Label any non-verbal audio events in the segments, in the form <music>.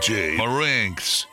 DJ Marinks.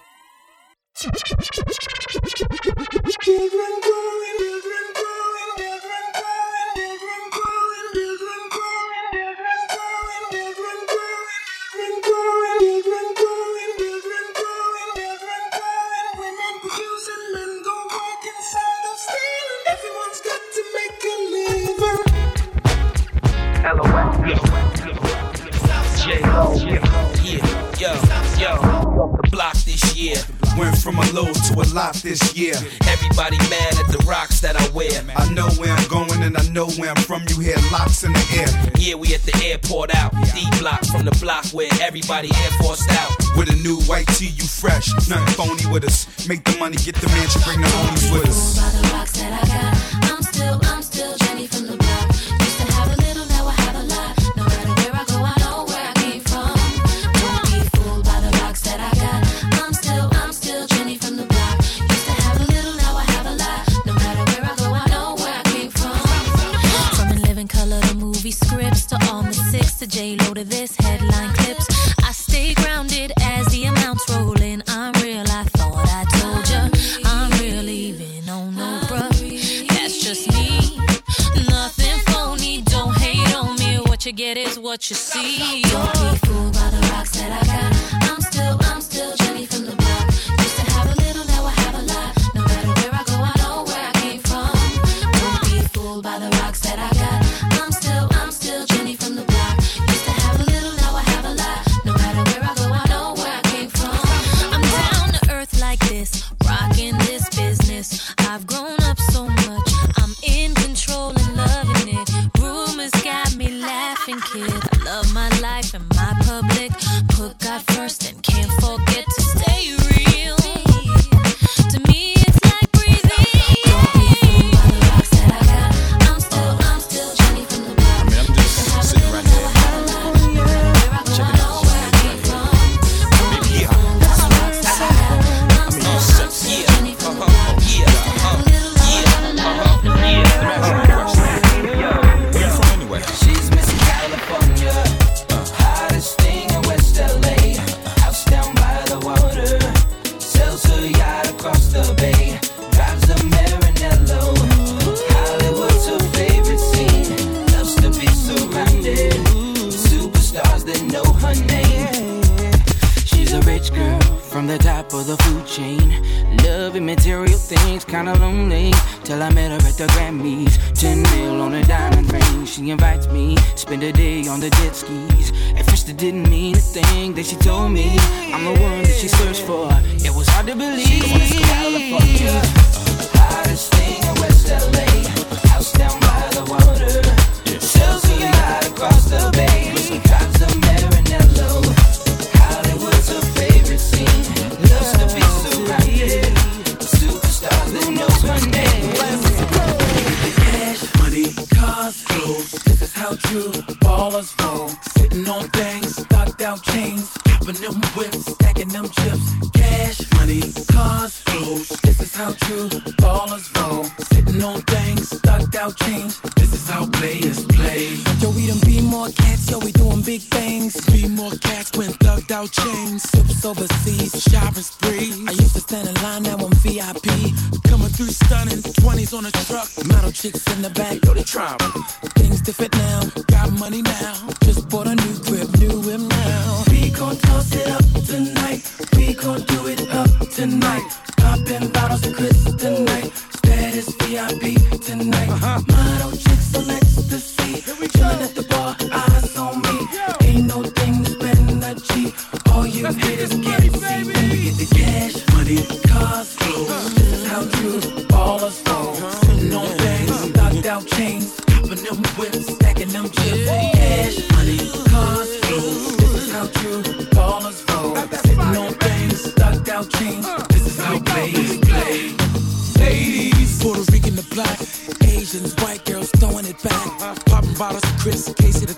block this year. Went from a low to a lot this year. Everybody mad at the rocks that I wear. I know where I'm going and I know where I'm from. You hear locks in the air. Yeah, we at the airport out. D block from the block where everybody air forced out. With a new white tee, you fresh. Nothing phony with us. Make the money, get the mansion, bring the homies with us. you see. shopping spree. I used to stand in line, now I'm VIP. Coming through stunning, 20s on a truck. Model chicks in the back, yo, they try Things different now, got money now. Just bought a new crib, new whim now. We gon' toss it up tonight. We gon' do it up tonight. Popping bottles of crystal tonight. Status VIP tonight. Uh-huh. Model chicks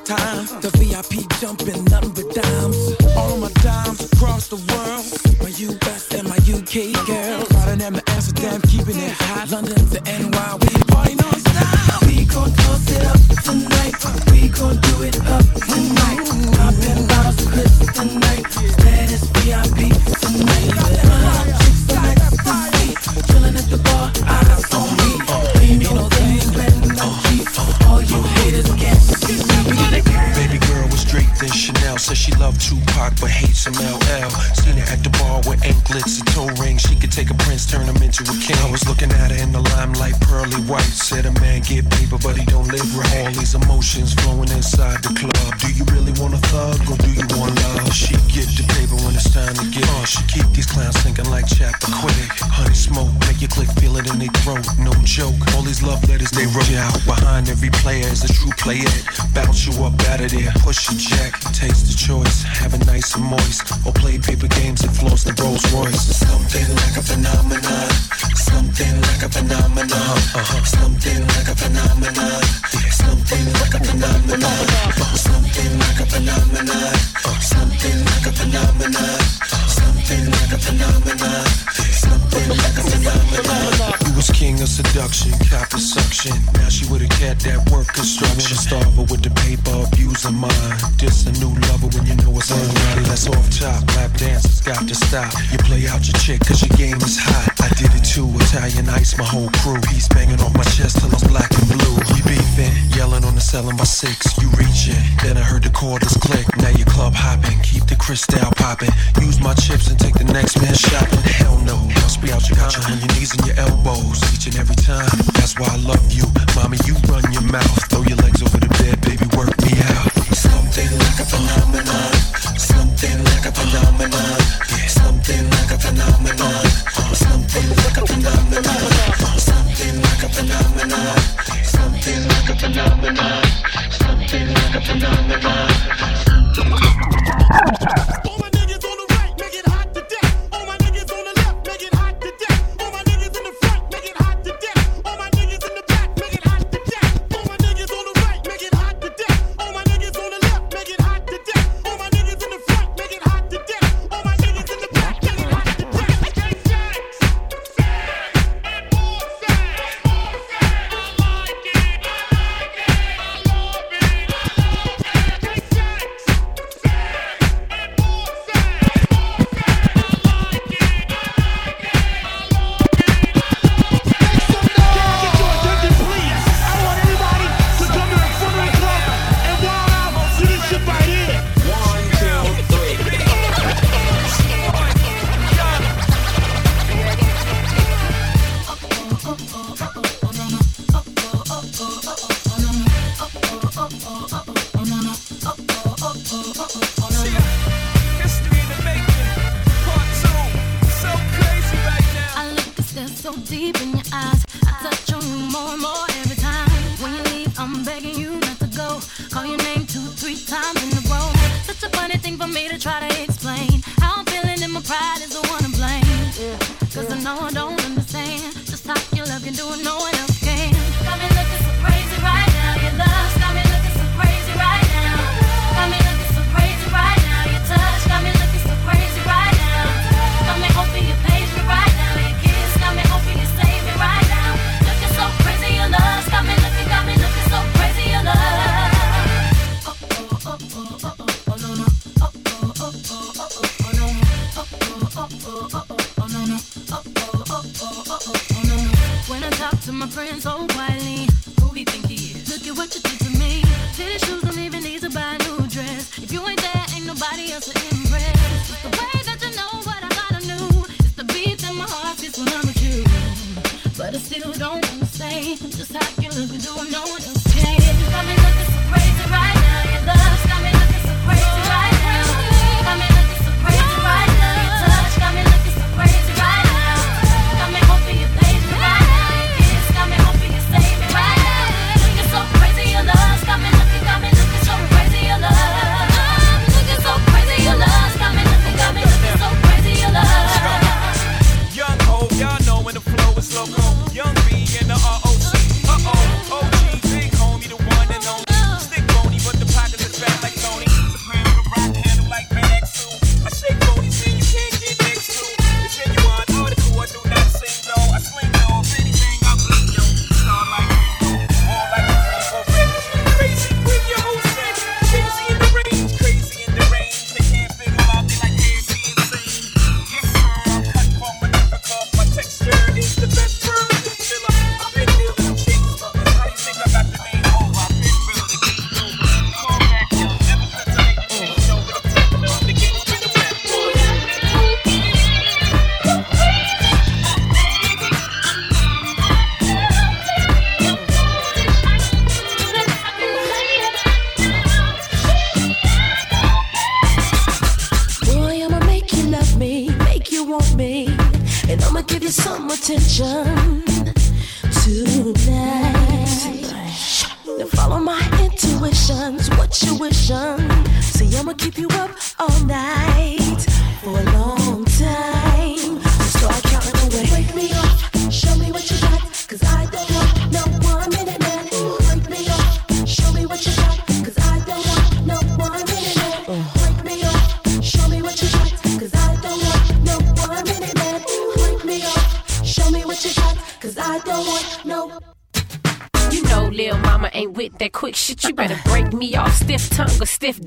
time to nice and moist, or played paper games and floors the Rolls Royce. Something like a phenomenon, something like a phenomenon, uh-huh, uh-huh. something like a phenomenon, something like a phenomenon, something like a phenomenon, something like a phenomenon, something like a phenomenon. You was king of seduction, cop of suction. Now she with a cat that work construction. Starve her with the paper, views her mind. This a new lover when you know it's unreal. That's off top, lap dancers got to stop. You play out your chick cause your game is hot. I did it too, Italian ice, my whole crew. He's banging on my chest till I'm black and blue. We beefing, yelling on the cell by six. You reaching, then I heard the quarters click. Now you club hoppin', keep the crystal poppin'. Use my chips and take the next man shopping. Hell no, I'll out. You got on your knees and your elbows each and every time. That's why I love you, mommy. You run your mouth, throw your legs over the bed, baby. Work me out. Something like a phenomenon. Something like a phenomenon. Something like a phenomenon. Something like a phenomenon. Something like a phenomenon. Something like a phenomenon.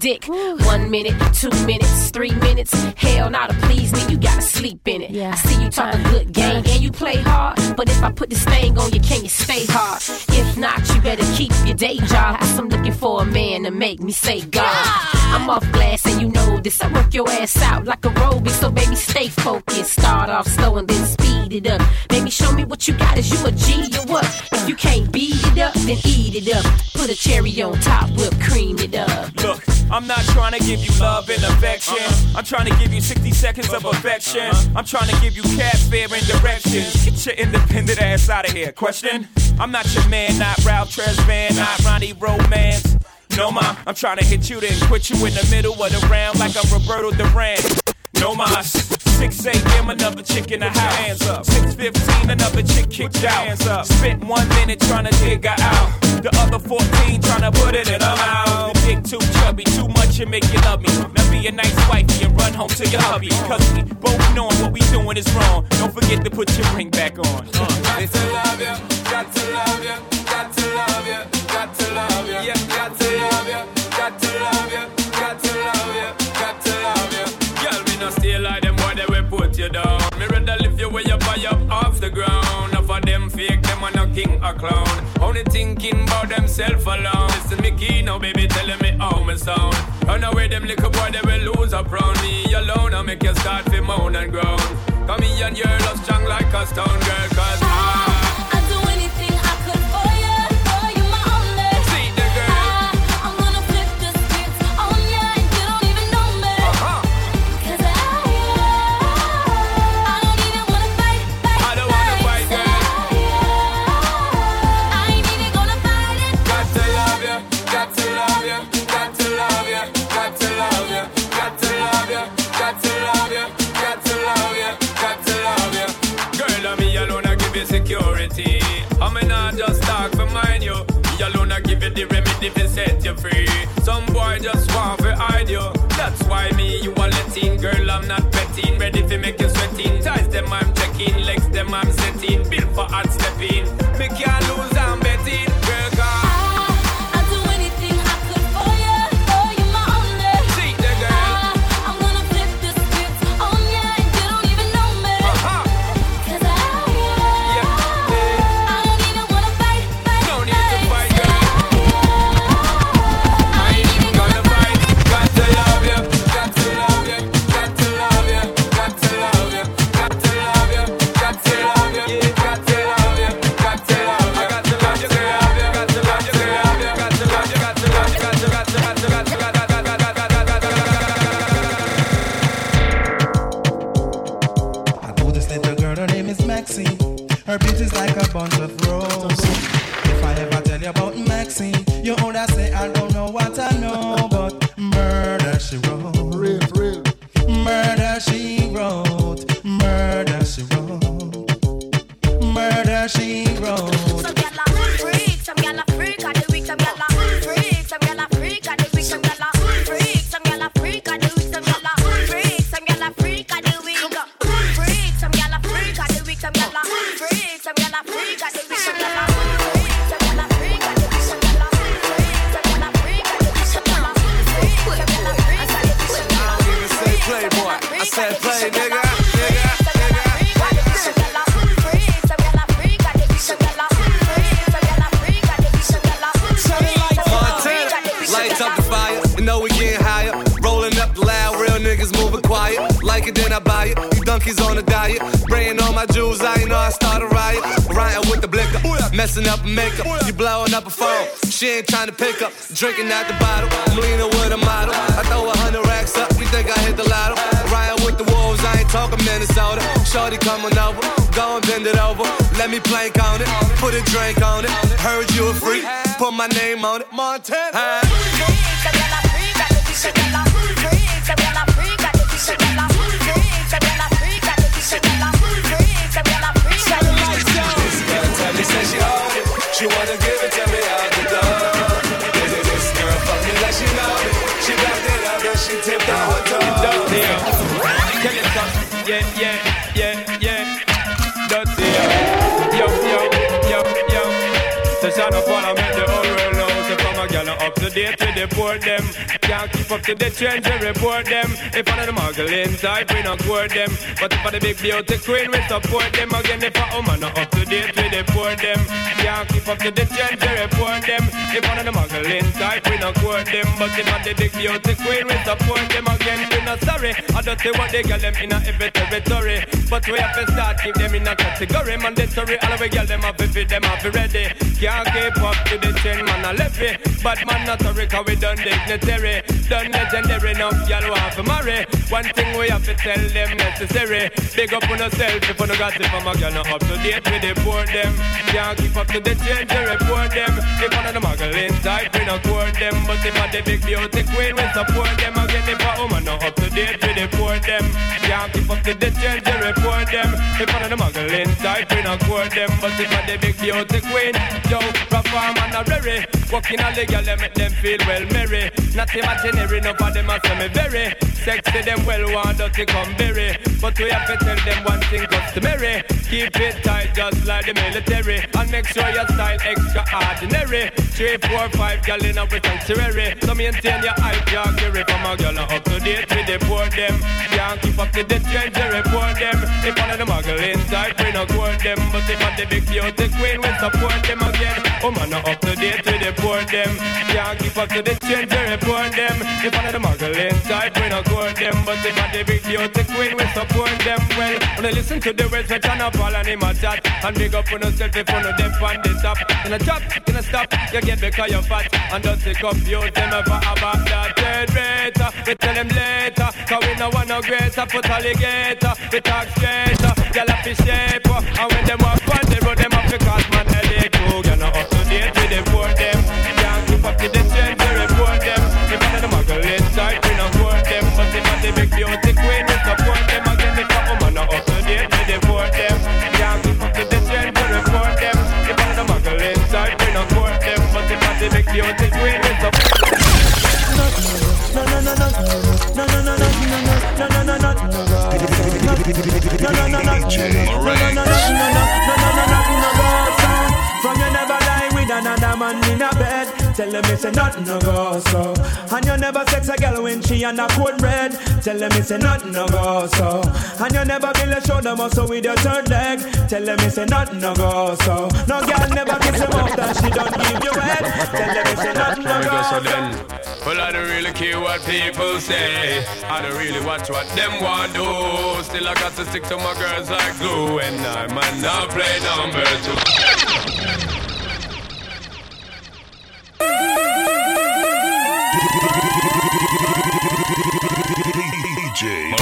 Tongue or dick. One minute, two minutes, three minutes. Hell, not to please me, you gotta sleep in it. Yeah. I see you talk a good game and you play hard. But if I put this thing on you, can you stay hard? If not, you better keep your day job. Cause I'm looking for a man to make me say God. I'm off glass and you know this. I work your ass out like aerobics, so baby, stay focused. Start off slow and then speed it up. Baby, show me what you got. Is you a G or what? If you can't beat it up, then eat it up. Put a cherry on top, whip cream it up. Look, I'm not trying to give you love and affection. Uh-huh. I'm trying to give you 60 seconds of uh-huh. affection. Uh-huh. I'm trying to give you cat fare and direction. Get your independent ass out of here. Question? I'm not your man, not Ralph Tresvant, not Ronnie Romance. No, ma, I'm trying to hit you, then quit you in the middle of the round like I'm Roberto Duran. No, ma, 6 a.m. another chick in the house. Hands up. 6:15, another chick kicked out. Hands up. Spent one minute trying to dig her out. The other 14 trying to put it in her mouth. The dick too chubby, too much and make you love me. Now be a nice wifey and run home to your hubby. Cause we both knowing what we doing is wrong. Don't forget to put your ring back on. Uh. Got to love you, got to love you, king or clown. Only thinking about themself alone. Listen me now, baby, telling me how me sound. Run away, them little boy, they will lose up round me alone. I make you start to moan and groan. Come here and your love strong like a stone girl, cause the remedy to set you free. Some boy just want to hide you. That's why me, you are letting. Girl, I'm not betting. Ready to make you I ain't Minnesota. Shorty coming over, go and bend it over. Let me plank on it, put a drink on it. Heard you a freak, put my name on it. Montana. It. She wanna give it to me the poor them. Can't keep up to the trends and report them. If of the muggling type, we not court them. But if I the big beauty queen, we support them. Again, if a woman not up to date the poor them. Can't keep up to the trends and report them. If of the muggling type, we not court them. But if I the big beauty queen, we support them. Again, we not sorry. I don't see what they get them in a every territory. But we have to start keep them in a category. Mandatory, all we get them up if them up ready. Can't keep up to the trend, man, I left it. But man, not sorry, cause we done dignitary. Done legendary enough, y'all want to marry. One thing we have to tell them necessary. Big up on yourself if you no got it from a girl, not up to date with the poor them. Can't keep up to the change, report them. If one of the muggling type, we not court them. But if I the big beauty queen, we support them. Again, if a woman not up to date with the poor them. Can't keep up to the change, report them. If one of the muggling type, we not court them. But if I the big beauty queen, yo, perform and a rare. Walking all the girl, make them feel well merry. Not imaginary, no for them a say me very. Sexy them well want dirty come berry. But we have to tell them one thing customary. Keep it tight just like the military. And make sure your style extraordinary. Three, four, five gal in a sanctuary. So maintain your hype, your geary from a girl up to date with the poor them. Can't keep up to the trend, you report them. If one of the muggling type, we no court them. But if I the big beauty queen, we support them again. Oh man, up to date with the poor them. Can't keep up to the trend, you report them. If one of the muggling type, we no court them. But if I the big beauty queen, we support them well. When I listen to the words, we turn up all a chat. And big up on yourself if you know them on the top. In a chop, in a stop, you get because you're fat. And don't take up you, them ever about that third rate. Uh, we tell them later, cause we no want no greater. Put alligator, uh, we talk straight. Girl up in shape. Uh, and when them walk on the road, them have to cross man headache. Oh, you're not up to date with them for them. Can't keep up to the trend, I the big beauty queen, we support them. Again, if a woman not up to date them for them. Can't keep up the trend, they report them. If of the muggle inside, we not court them. But if I the big beauty queen, we support No, no, no, no, no, no, no, no, no, no, no, no, no, no, no, no, from Tell them it's a nothing no go so. And you never sex a girl when she on a cold red. Tell them it's a nothing no go so. And you never build a shoulder muscle with your third leg. Tell them it's a nothing no go so. No girl never kiss him out and she don't give you head. Tell them it's a nothing no go so. then. Well, I don't really care what people say. I don't really watch what them want do. Still, I got to stick to my girls like glue. And I might not play number two. DJ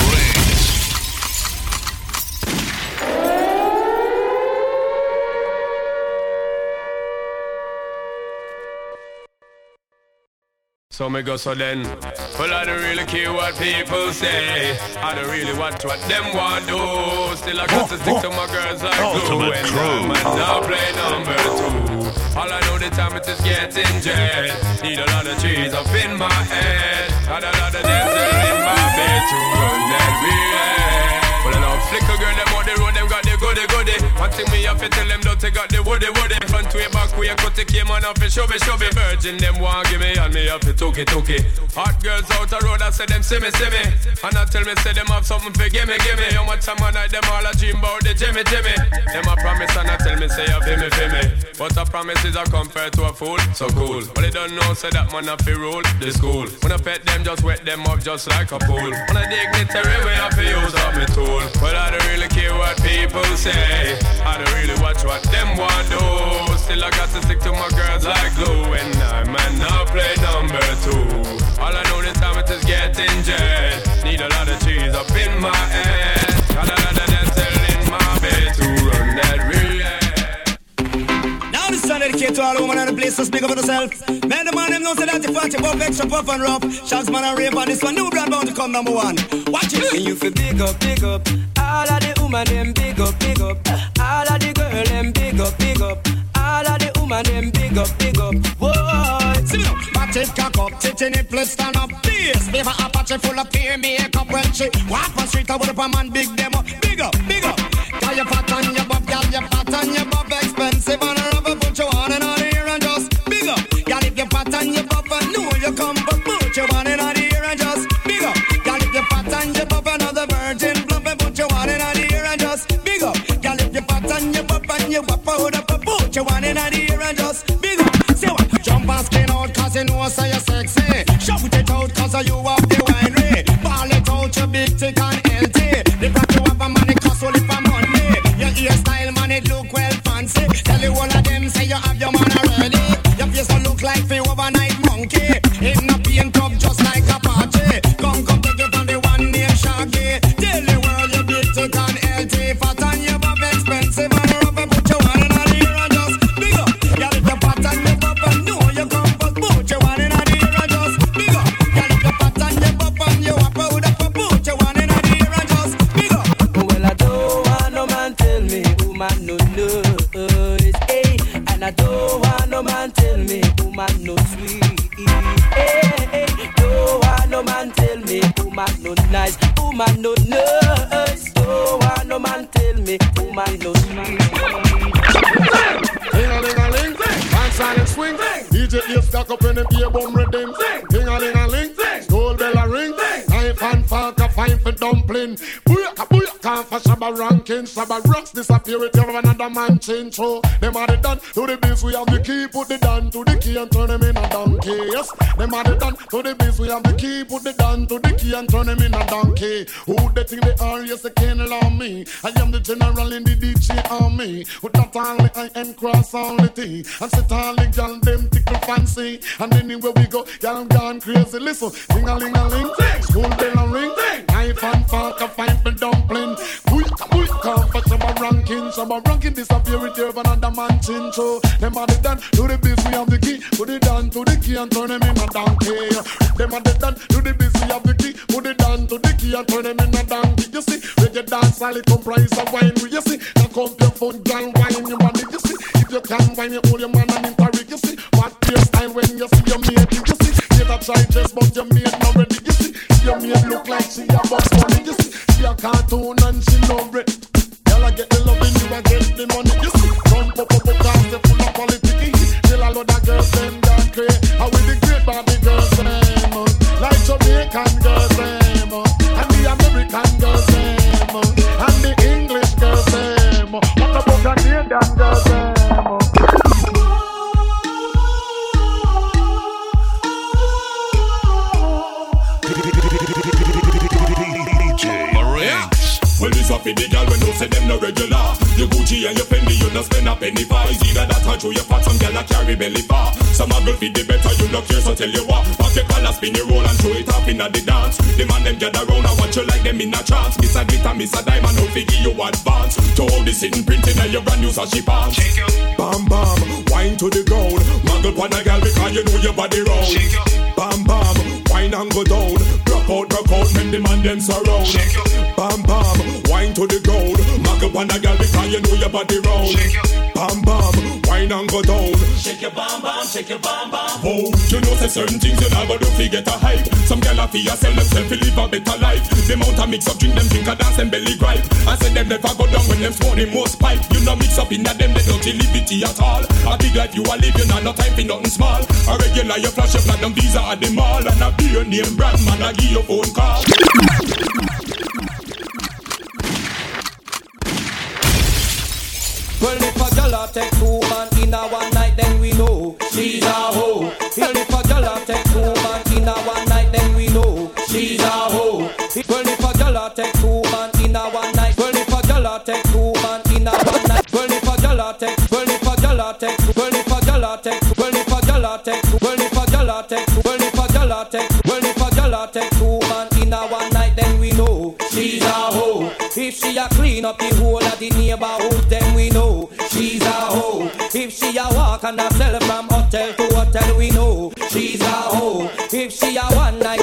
So me go so then. Well, I don't really care what people say. I don't really watch what them want do. Still, I got to stick to my girls like glue. And Crew. I might now play number two. All I know the time it is getting jet. Need a lot of trees up in my head. And a lot of dancing in my bed to run that real. Well, I know flicker girl, them on the road, them got the goody goody. One thing me have to tell them, don't they got the woody woody. Front way, back way, cut the came on off, show me, show me. Virgin, them want give me, and me have to took it, took it. Hot girls out the road, I say them see me, see me. And I tell me, say them have something for gimme, gimme. How much time I night, them all a dream about the Jimmy, Jimmy. Them a promise, and I tell me, say you feel me, feel me. But a promise is a compare to a fool, so cool. But they don't know, say that man a fi rule the school. When I pet them, just wet them up just like a pool. When I dignitary way, I fi use up me tool. Fool. But I don't really care what people say. I don't really watch what them want do. Still I got to stick to my girls like glue. And I might not play number two. All I know this time is getting jet. Need a lot of cheese up in my head. Got a lot of dental in my bed to run that relay. Now this song dedicated to all the women in the place to speak up for themselves. Man, the man them know say that you fat, you extra puff and rough. Shots man and rape on this one, new brand bound to come number one. Watch it. And you feel big up, big up. All of the woman them big up, big up. All of the girl them big up, big up. All of the woman them big up, big up. Whoa. See me now, it cock up, titty nipple stand up. This paper Apache full of peer makeup when she walk on street, I would up a man big up, big up, big up. Girl you fat and you buff, girl you fat and you buff, expensive and and you buff and you wap out up, put you on and on here and just big up. Say what? Jump and skin out cause you know say you're sexy. Shout it out cause you have the winery. Ball it out you big thick and healthy. The fact you have a money cost only for money. Your hairstyle man it look well fancy. Tell you all of them stack up in the beer bum redeem. Ding-a-ling-a-ling, skull bell a ring. Knife and fork a fine for dumpling. Booyaka, booyaka for Shabba ranking. Shabba rocks disappear with you another man change. So them are the done to the biz. We have the key, put the down to the key and turn them in a donkey. Yes, them are the done to the biz. We have the key, put the down to the key and turn them in a donkey. Who they think they are? Yes, they can't allow me. I am the general in the DJ army. With that only I am cross only thing. And sit all the gal them tickle fancy. And anywhere we go, y'all gone crazy. Listen, ding a ling a ling, school bell a ring, knife and fork a fight for dumpling. Booyaka, booyaka for Shabba ranking. Shabba ranking disappear with you another man chin. So them are the done to the biz. We have the key, put it down to the key and turn them in a donkey. Them are the done to the biz. We have the key, put it down to the key and turn them in a donkey. You see, reggae dance all it comprise of wine. You see, now come your foot, girl, wine your body. You see, if you can wine, you hold your man and interrogate. You see, what your style when you see your mate. You see, get a try dress, but your mate not ready. You see, your mate look like she a box money. You see, she a cartoon and she love it. Girl, I get the loving, you I get the money. You see, come pop up, up, dance, they full of quality. Till a lot of girls them gone crazy. How we the great body girls them, uh, like Jamaican girls them, uh, and the American girls them, uh, and the English girls them. What about Canadian girls them? Well, this a for the gal when no say them no regular. Your Gucci and your Fendi, you no spend a penny for. Either that or through your fat, some gal a carry belly far. Some a girl feed the better, you no care, so tell you what. Pop your collar, spin your roll and throw it up inna the dance. The man them gather round and watch you like them in a trance. Miss a glitter, miss a diamond, no figure you advance. To all the sitting printing and your brand new sashi pants. Bam bam, wine to the ground. Muggle pon a gal because you know your body round. Bam bam, wine and go down. Rock out, rock out, make the man them surround. Bam bam, wine to the ground. Muggle pon a gal because you know your body round. Bam bam, wine and go down. Shake your bam bam, shake your bam bam. Oh, you know say certain things you never do fi get a hype. Some gal a fi a sell themself fi live a better life. The amount of mix up drink them drink a dance them belly gripe. I say them never go down when them smoke the most pipe. You know mix up inna them they don't liberty at all. A big life you a live, you know no time for nothing small. A regular you flash your platinum visa at the mall and a beer name brand man a give you phone call. Well, if a girl take two man in a one night, then we know she's a hoe. Well, if a girl take two man in a one night, then we know she's a hoe. Well, if a girl take two man in a one night, well, if a girl take two man in a one night, well, if a girl take, well, if a girl take, well, if a girl take, well, if a girl take, well, if a girl take, well, if a girl take, well, if a girl take two man in a one night, then we know she's a hoe. If she a clean up the whole of the neighborhood, then we If she a one night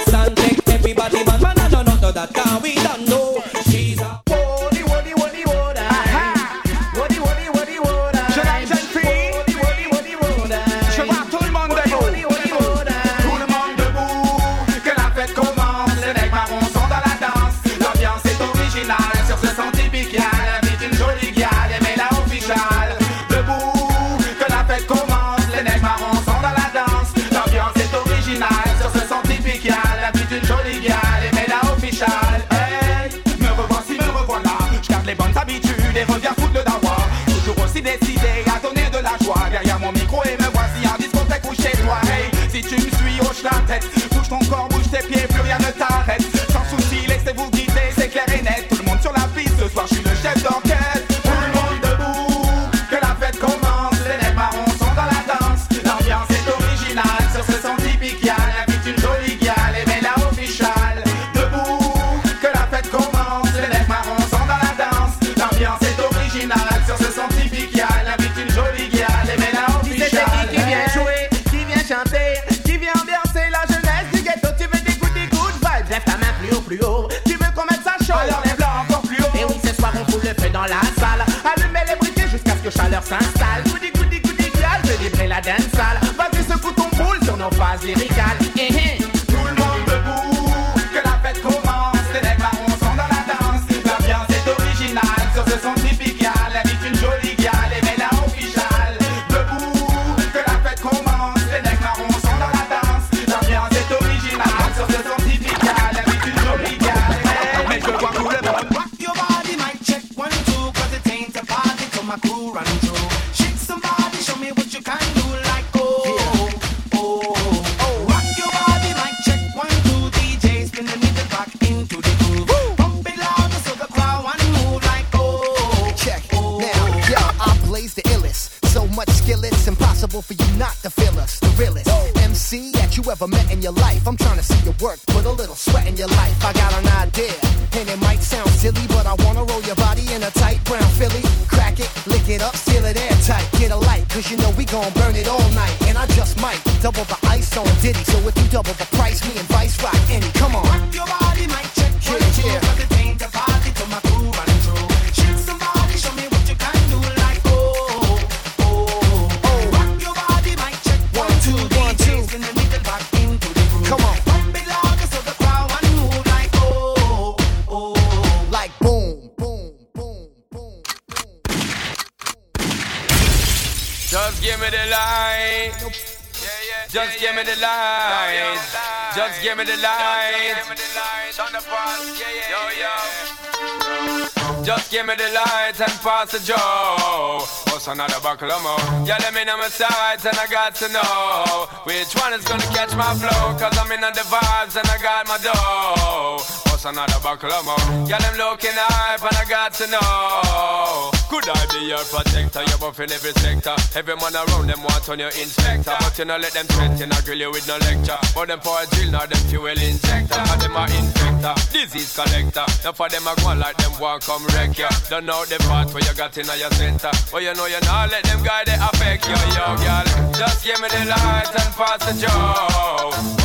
let me know my sides and I got to know which one is gonna catch my flow. Cause I'm in the vibes and I got my dough. What's another buckle of more? Yeah, them looking hype and I got to know. Could I be your protector? You're buff in every sector. Every man around them want on your inspector. But you know, let them threaten, I grill you with no lecture. But them for a drill, now them fuel injector. And them are infector, disease collector. Now for them, I go like them want come wreck ya. Don't know the part where you got in your center. But you know you not let them guy they affect you, yo, girl. Just give me the light and pass the joe.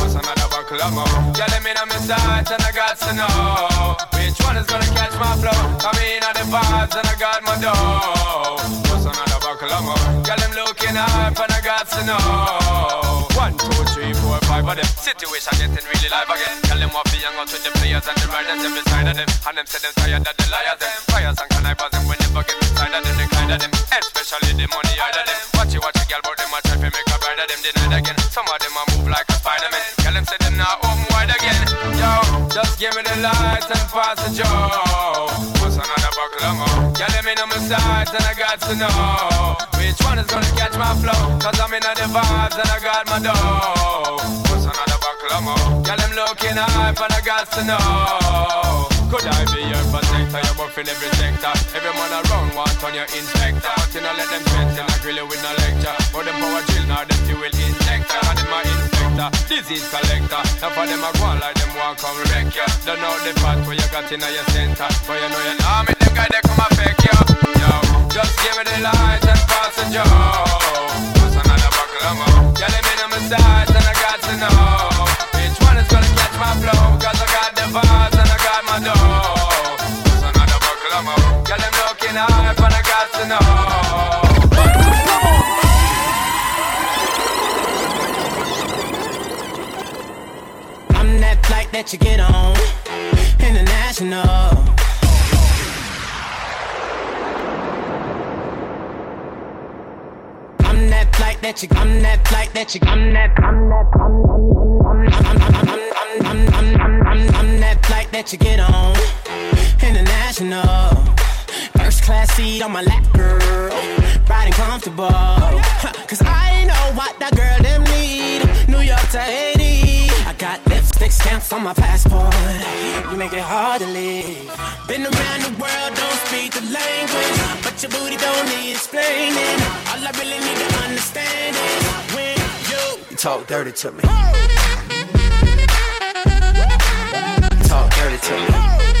More? Yeah, me know my sight and I got to know which one is gonna catch my flow. Come in at the vibes and I got my dough. What's another more? Girl, them looking hype and I got to know. One, two, three, four, five of them. Situation getting really live again. Tell them what be hang out with the players and the riders every side of them. And them say them tired of the liars them. Fires and connivers them. We never get inside of them, they kind of them. Especially the money out of them. Watch it, watch it, girl, but them a try to make a bride of them denied again. Some of just give me the light and pass the joe. What's another buckle of more? Yeah, let me know my sides and I got to know which one is gonna catch my flow. Cause I'm in the vibes and I got my dough. What's another buckle of more? Yeah, them looking hype and I got to know. Could I be your protector? You're buffing every sector. Every man around want on your inspector. But you know let them fence and I grill you with no lecture. But them power chill now, them fuel injector. And them my inspector, disease collector. Now for them I go on like them want come wreck ya. Don't know the part where you got in your center. But you know you nah, me them guy they come affect you. Yo, just give me the light and pass the joe. Pass another buckle of more. Yeah, let me know my size and I got to know. Which one is gonna catch my flow? Cause I got the vibes and I got my dough. Pass another buckle of more. Yeah, them looking hype and I got to know. Flight that you get on. International. I'm that flight that you. I'm that flight that you. I'm that. I'm that. I'm. I'm. I'm. I'm. I'm. I'm. I'm. I'm. I'm. I'm that flight that you get on. International. First class seat on my lap, girl. Riding comfortable. Cause I know what that girl them need. New York to Haiti. Got stamps on my passport. You make it hard to leave. Been around the world, don't speak the language. But your booty don't need explaining. All I really need to understand is when you Talk dirty to me. Talk dirty to me.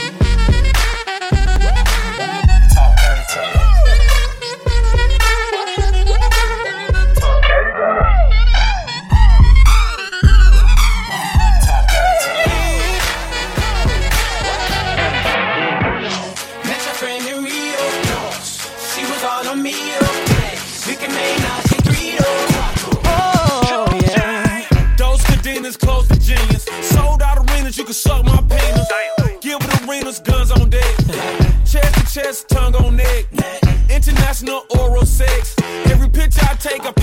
Can suck my penis. Give it arenas, guns on deck. Chest to chest, tongue on neck. International oral sex. Every picture I take, I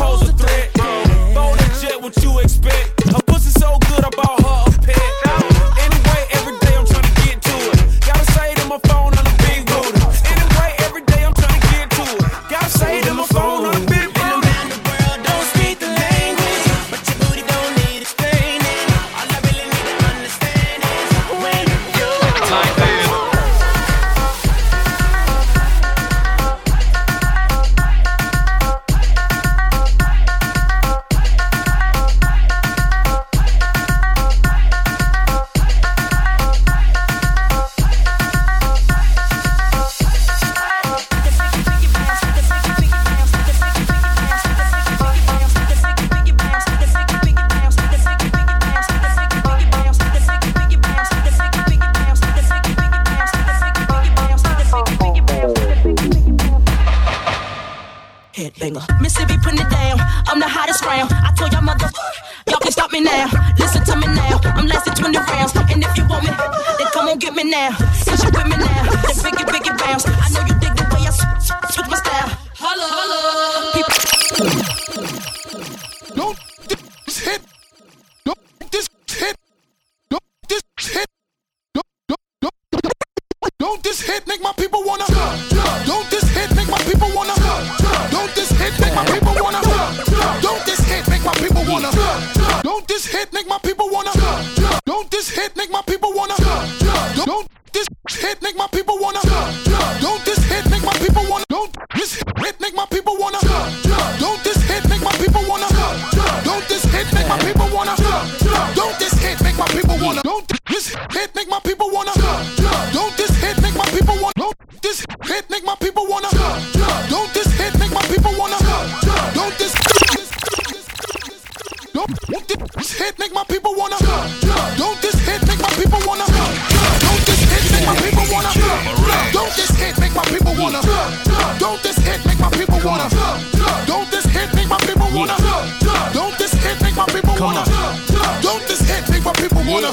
hit make my people wanna? Don't this hit make my people wanna? Don't this hit make my people wanna? Don't this hit make my people wanna? Don't this hit make my people wanna? Don't this hit make my people wanna? Don't this hit make my people wanna? Don't this hit make my people wanna?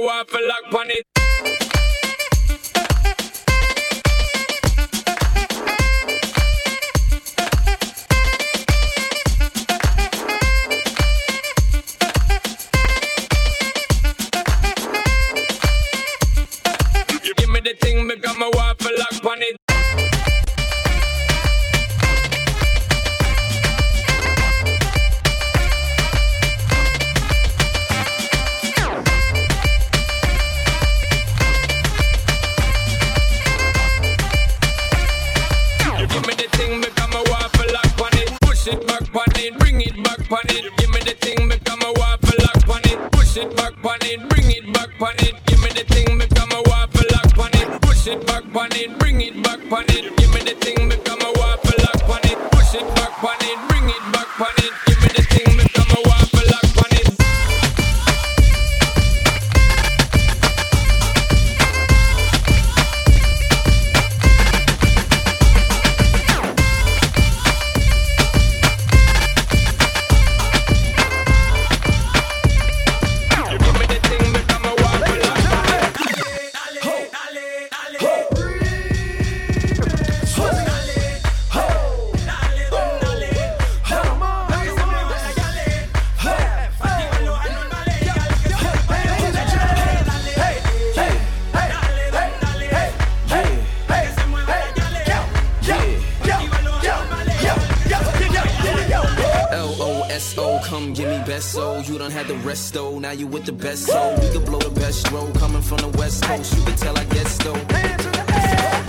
my waffle lock on it. S.O. Oh, come give me best soul. You done had the rest though. Now you with the best soul. We can blow the best roll. Coming from the west coast. You can tell I guess stoked.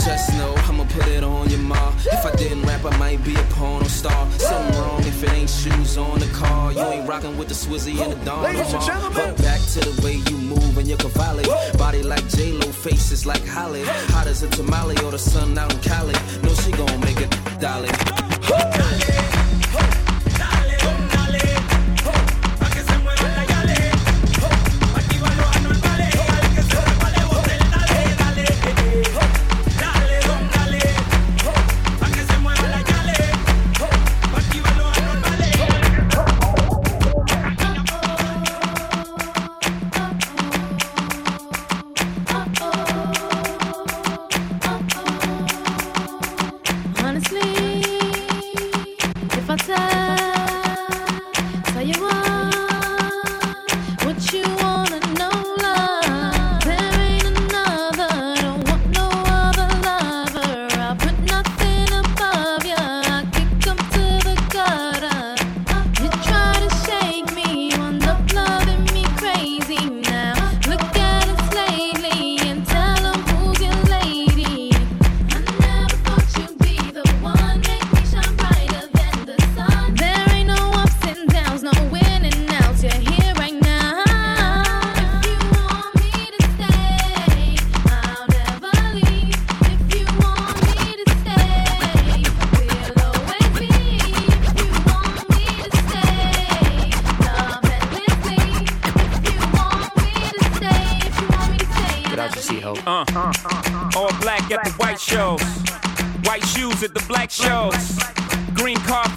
Just know I'ma put it on your ma. If I didn't rap, I might be a porno star. Something wrong if it ain't shoes on the car. You ain't rocking with the Swizzy and the Don. Ladies but back to the way you move and your cavalli. Body like J Lo, faces like Holly. Hot as a tamale or the sun out in Cali. No, she gon' make it, dolly.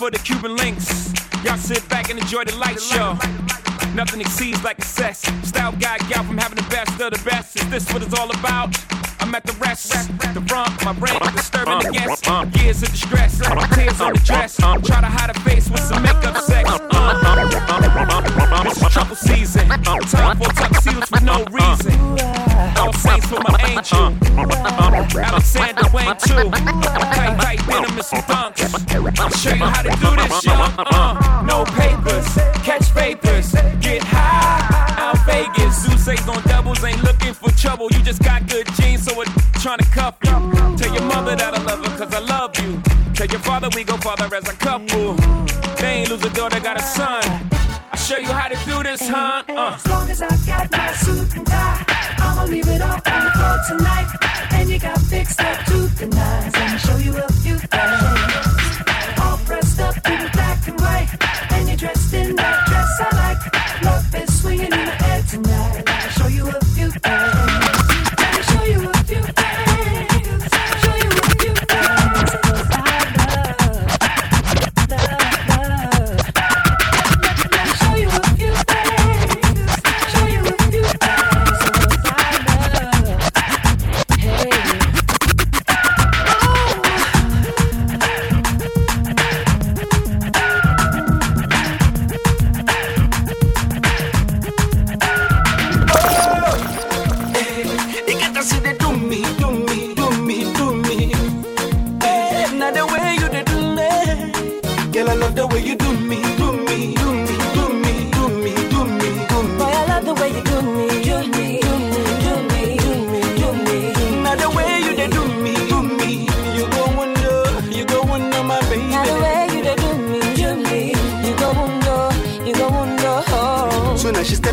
for the Cuban links. Y'all sit back and enjoy the light show. Nothing exceeds like excess. Style guy, gal from having the best of the best. Is this what it's all about? I'm at the rest, the front, my brain disturbing the guests. Years of distress, tears on the dress. Try to hide a face with some makeup sex. Trouble season. For no reason. All saints for my angel. Alexander Wang too. Tight, tight venomous thunks. I'll show you how to do this. Uh, no papers, catch get high. Out Vegas, on doubles, ain't looking for trouble. You just got good genes, so trying to cuff you. Tell your mother that I love her, cause I love you. Tell your father we go father as a couple. They ain't lose a daughter, got a son. I'll show you how to do this, huh? Uh. As long as I got my suit and tie, I'ma leave it all on the floor tonight. And you got fixed up to the nines.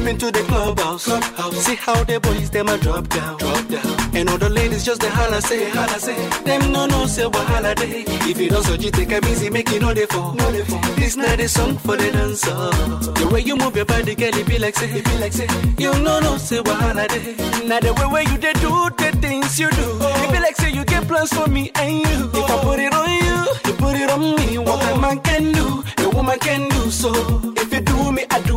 So now she step into the clubhouse, clubhouse. See how the boys them a drop down, drop down. And all the ladies just the holla say, holla say. Them no no say wahala day. If you don't so you take a easy, make you know they fall. No they fall. This not a song for the dancer. The way you move your body, girl, it be like say, it be like say. You no no say wahala day. Now the way where you they do the things you do, oh. it be like say you get plans for me and you. If I put it on you, you put it on me. What a man can do, a woman can do so. If you do me, I do.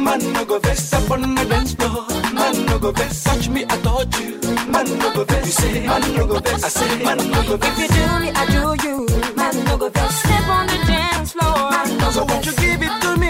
Man no go vex up on the dance floor. Man no go vex, touch me, I touch you. Man no go vex, you say. Man no go vex, I say. Man no go vex. If you do me, I do you. Man, no go vex. Step on the dance floor. Man, no So go won't you give it to me?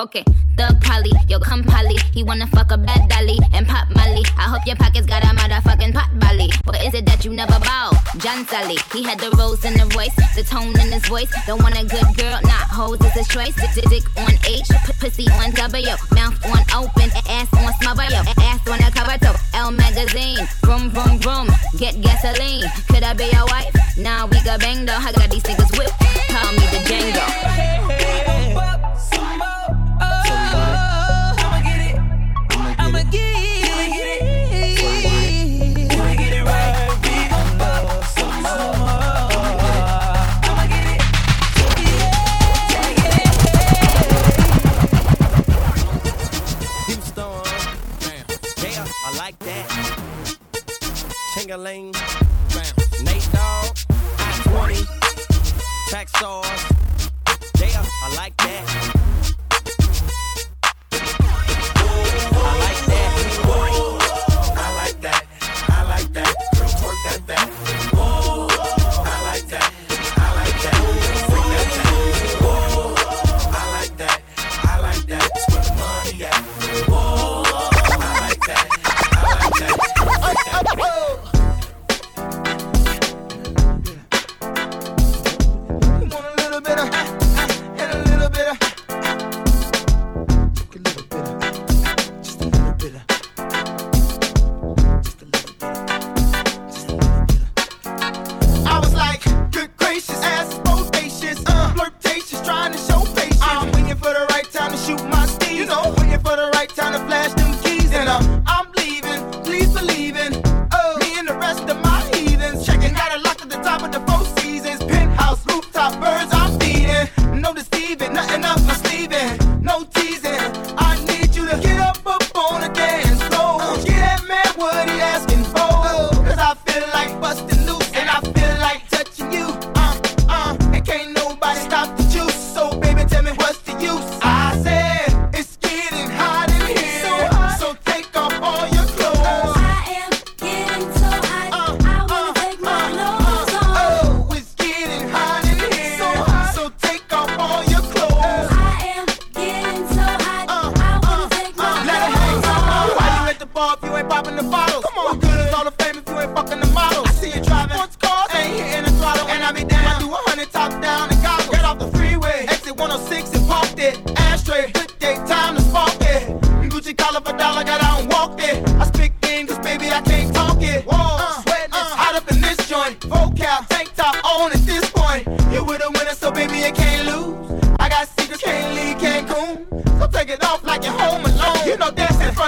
Okay.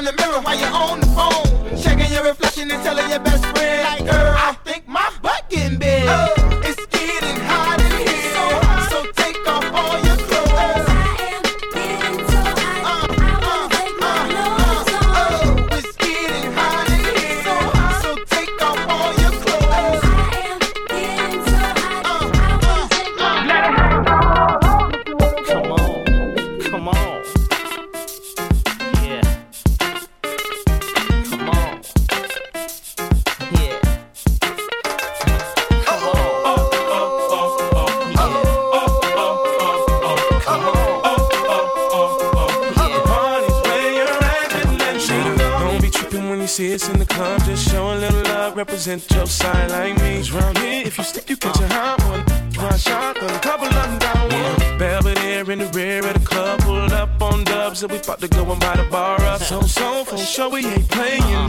In the mirror while you're on the phone. Checking your reflection and telling your best friend. sure we ain't playing.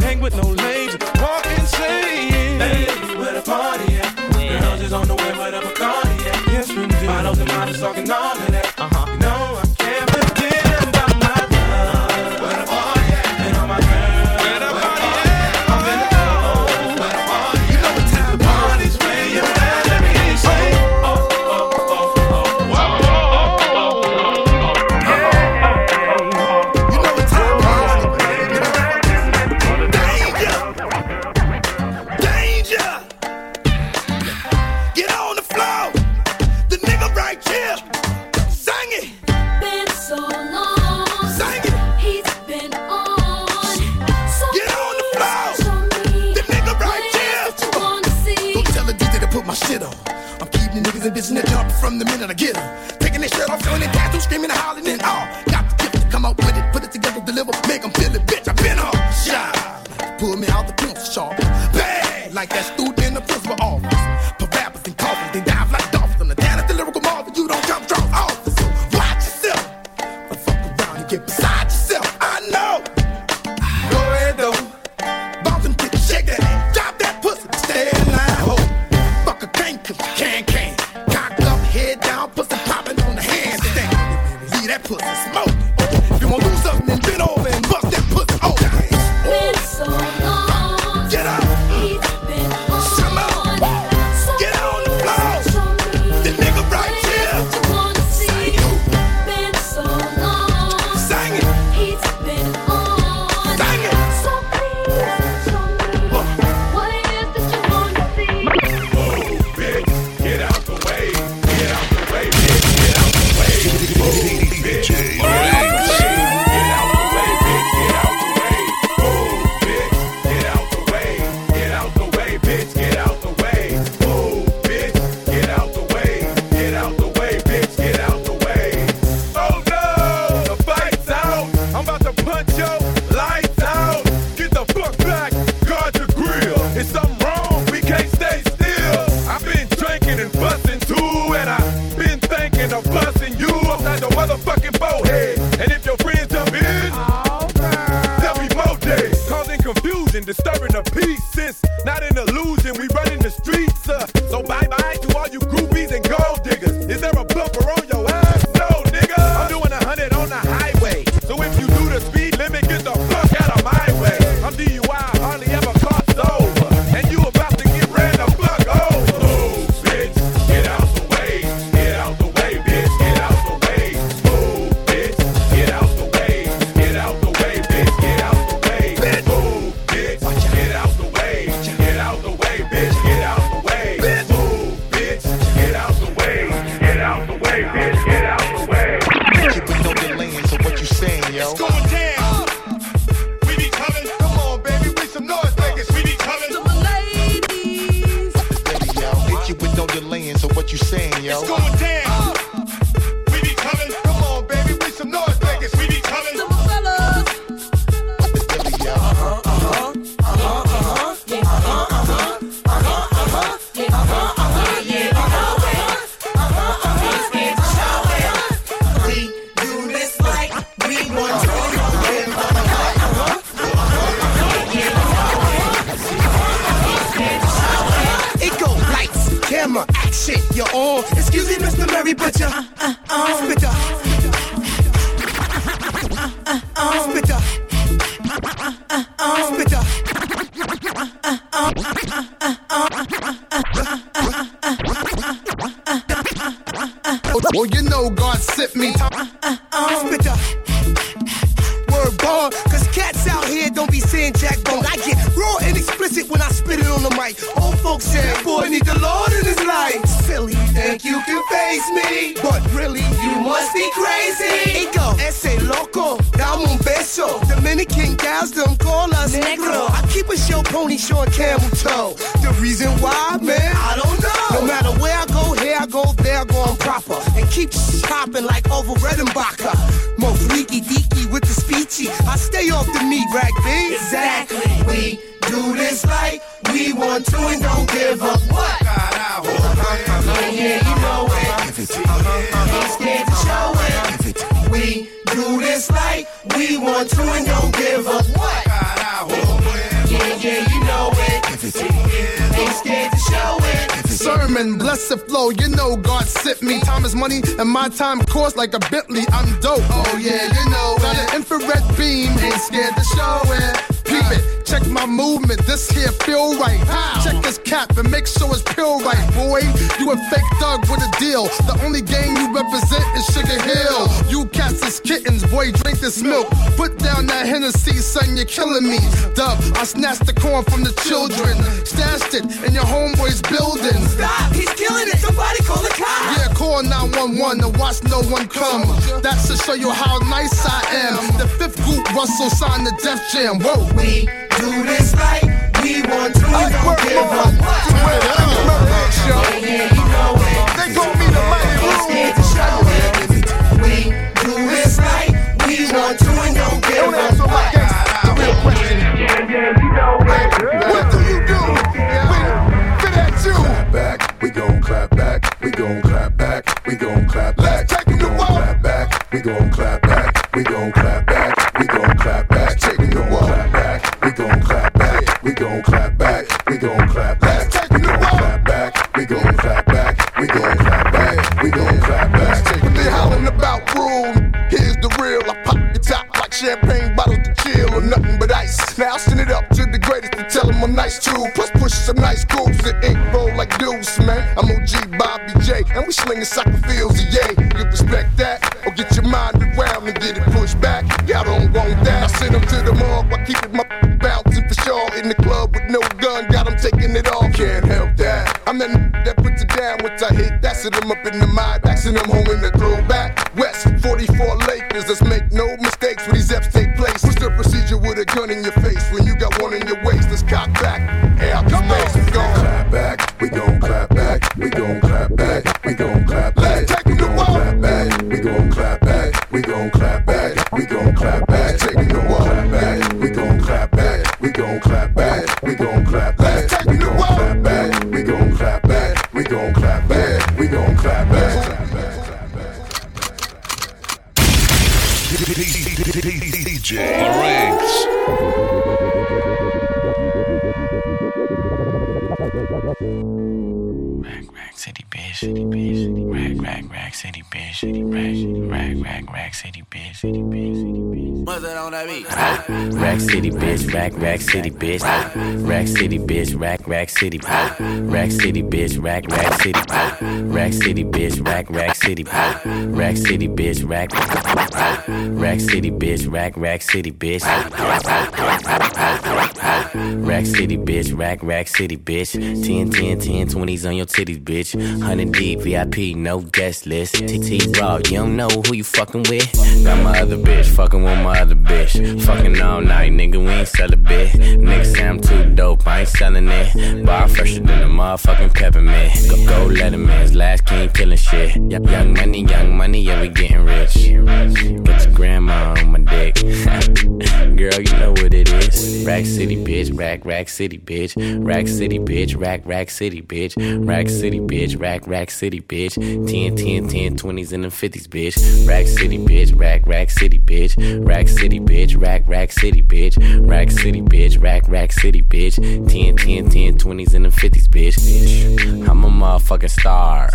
on. Got the gift to come up with it, put it together, deliver, make them feel it, bitch. I've been on. Shine. Pull me out the pencil sharp. bad Like that want to and don't give up. What? Yeah, yeah, you know it. Ain't scared to show it. Sermon, bless the flow, you know God sent me. Time is money, and my time costs like a Bentley. I'm dope. Oh yeah, you know it. Got an infrared beam, ain't scared to show it. Check my movement, this here feel right. How? Check his cap and make sure it's pure right, boy. You a fake thug with a deal. The only gang you represent is Sugar Hill. You cats is kittens, boy, drink this milk. Put down that Hennessy, son, you're killing me. Dub, I snatched the corn from the children. Stashed it in your homeboy's building. Stop, he's killing it. Somebody call the cops. Yeah, call 911 to watch no one come. That's to show you how nice I am. The fifth group, Russell signed the Def Jam. Whoa. We do this right. We want to, I don't give up. To win, I and don't give don't up. Don't. The real question. Yeah, yeah, you know it. What do you do when fit? Clap back. We gon' clap back. We gon' clap back. We gon' clap back. Let's. Clap back. We gon' clap back. We gon' clap back. We gon' clap back, we gon' clap back, we gon' clap back, we gon' clap back, we gon' clap back, we gon' clap back. When they hollering about rule, here's the real. I pop your top like champagne bottles to chill or nothing but ice. Now I send it up to the greatest and tell them I'm nice too. Plus push some nice grooves and ink roll like deuce, man. I'm OG Bobby J, and we slinging soccer fields, yay. You respect that, or get your mind around and get it pushed back. Y'all don't want that. I send them to the morgue while keeping my bouncing for sure. In the club with no gun, got them taking it all. Can't help that. I'm that n- that puts it down once I hit that. Sit them up in the mind, backing them home in the throwback. West 44 Lakers, let's make no mistakes with these F's Rack City bitch, rack rack city bitch, rack city bitch, rack rack city, rack city bitch, rack rack city, rack city bitch, rack rack rack city bitch, rack rack city bitch, rack rack city bitch, rack city bitch, rack rack city bitch, 10 10 10 20s on your titties bitch, 100 deep VIP no guest list, TT raw you don't know who you fucking with, got my other bitch fucking with my other bitch, fucking all night nigga we ain't sell a bit, nigga say I'm too dope I ain't selling it, bar fresher than a motherfucking peppermint, go go let him man's last king killing shit, Y- young money young money yeah we getting rich, get your grandma on my dick, <laughs> girl you know what it is, rack city bitch rack rack city bitch, rack city bitch rack rack city bitch, rack city bitch rack rack city bitch, 10 10 10 20s and the 50s bitch, rack city bitch rack rack city bitch, rack city bitch rack rack city bitch, rack city bitch rack rack city bitch, 10 10 10 20s and the 50s bitch, I'm a motherfucking star,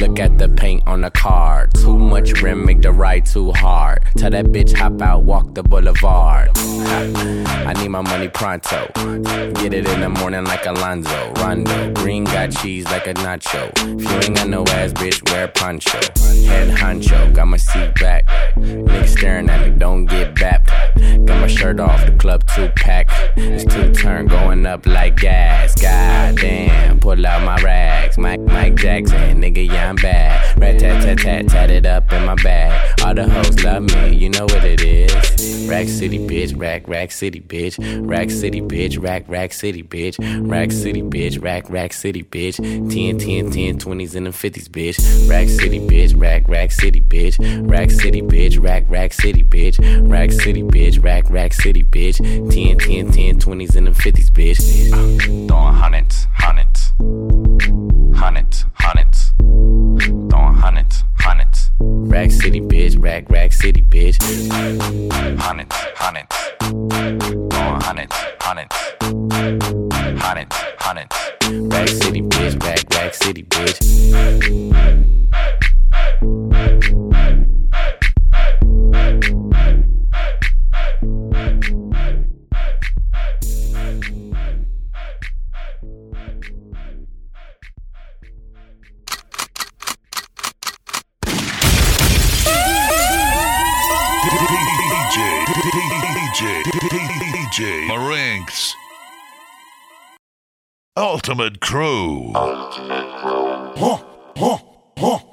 look at the paint on the car, too much rim make the ride too hard, tell that bitch hop out walk the boulevard, I need my money pronto, get it in the Mourning like Alonzo, Rondo, green got cheese like a nacho, if you ain't got no ass bitch wear poncho, head honcho, got my seat back, niggas staring at me don't get bapped, got my shirt off the club Tupac, it's two turn going up like gas, goddamn, pull out my rags, Mike Mike Jackson, nigga yeah I'm bad, rat tat tat tat tat it up in my bag, all the hoes love me, you know what it is, rack city bitch, rack rack city bitch, rack city bitch, rack rack city bitch, rack city bitch, rack rack city bitch, 10 10 10 20s and the 50s bitch, rack city bitch, rack rack city bitch, rack city bitch, rack rack city bitch, rack city bitch, rack rack city bitch, 10 10 10 20s and the 50s bitch, throwing hundreds, hundreds, hundreds, hundreds, throwing hundreds, hundreds, rack city bitch, rack rack city bitch, hundreds, hundreds, throwing hundreds, hundreds, hundreds, hundreds, rack city bitch, rack rack city bitch. DJ, DJ Ultimate Crew. Ultimate Crew. Huh, huh, huh.